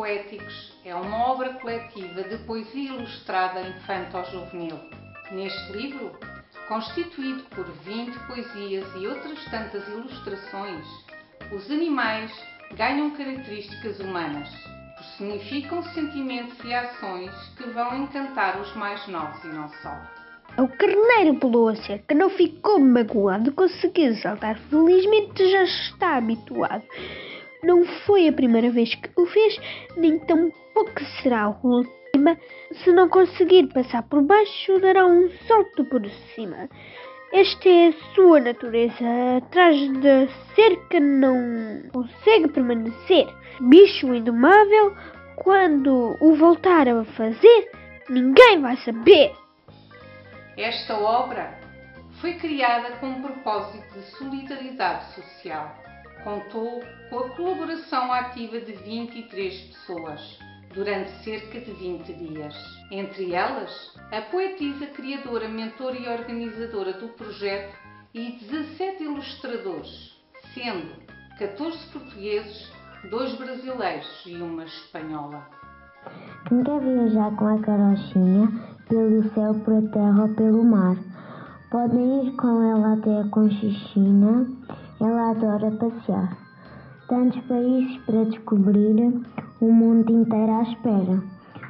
Poéticos é uma obra coletiva de poesia ilustrada infanto-juvenil. Neste livro, constituído por 20 poesias e outras tantas ilustrações, os animais ganham características humanas, personificam sentimentos e ações que vão encantar os mais novos e não só. O carneiro pulou a cerca, não ficou magoado, conseguiu saltar felizmente, já está habituado. Não foi a primeira vez que o fez, nem tampouco será a última. Se não conseguir passar por baixo, dará um salto por cima. Esta é a sua natureza. Atrás da cerca não consegue permanecer. Bicho indomável, quando o voltar a fazer, ninguém vai saber. Esta obra foi criada com um propósito de solidariedade social. Contou com a colaboração ativa de 23 pessoas durante cerca de 20 dias. Entre elas, a poetisa, criadora, mentora e organizadora do projeto e 17 ilustradores, sendo 14 portugueses, dois brasileiros e uma espanhola. Quem quer viajar com a carochinha pelo céu, pela terra ou pelo mar, podem ir com ela até a Conchichina, ela adora passear. Tantos países para descobrir, o mundo inteiro à espera.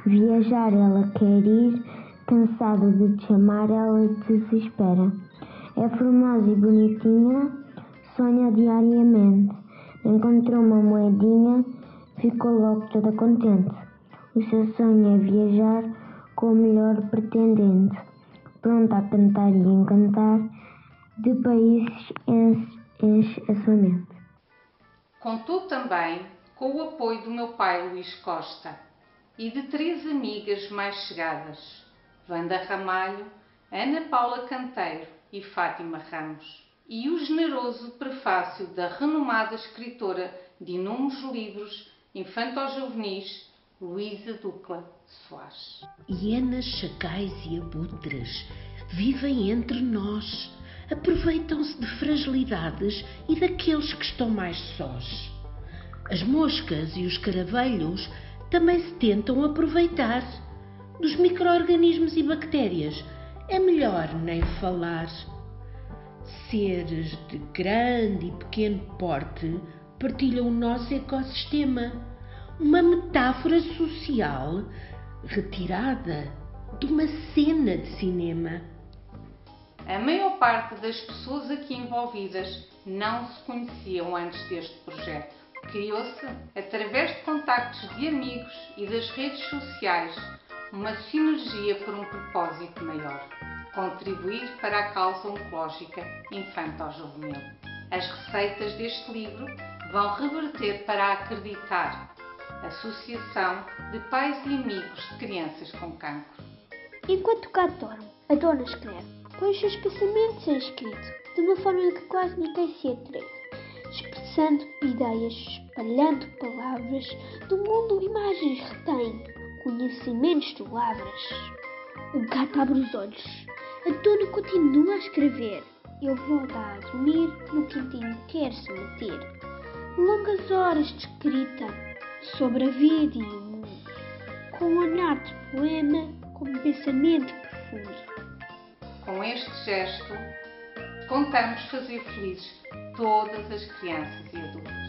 Viajar ela quer ir, cansada de te chamar, ela desespera. É formosa e bonitinha, sonha diariamente. Encontrou uma moedinha, ficou logo toda contente. O seu sonho é viajar com o melhor pretendente, pronta a cantar e encantar, de países enche, enche a sua mente. Contou também com o apoio do meu pai Luís Costa e de três amigas mais chegadas, Wanda Ramalho, Ana Paula Canteiro e Fátima Ramos, e o generoso prefácio da renomada escritora de inúmeros livros infanto-juvenis, Luísa Ducla Soares. Hienas, chacais e abutres vivem entre nós, aproveitam-se de fragilidades e daqueles que estão mais sós. As moscas e os caravelhos também se tentam aproveitar. Dos micro-organismos e bactérias é melhor nem falar. Seres de grande e pequeno porte partilham o nosso ecossistema, uma metáfora social retirada de uma cena de cinema. A maior parte das pessoas aqui envolvidas não se conheciam antes deste projeto. Criou-se, através de contactos de amigos e das redes sociais, uma sinergia por um propósito maior: contribuir para a causa oncológica infanto-juvenil. As receitas deste livro vão reverter para acreditar Associação de Pais e Amigos de Crianças com Cancro. Enquanto cá dorme, a dona escreve, põe os seus pensamentos em escrito, de uma forma que quase ninguém se atreve, expressando ideias, espalhando palavras, do mundo imagens retém, conhecimentos de lavras. O gato abre os olhos, a dona continua a escrever, ele volta a dormir, no quintinho quer se meter. Longas horas de escrita sobre a vida e o mundo, com um de poema, com um pensamento profundo. Com este gesto, contamos fazer felizes todas as crianças e adultos.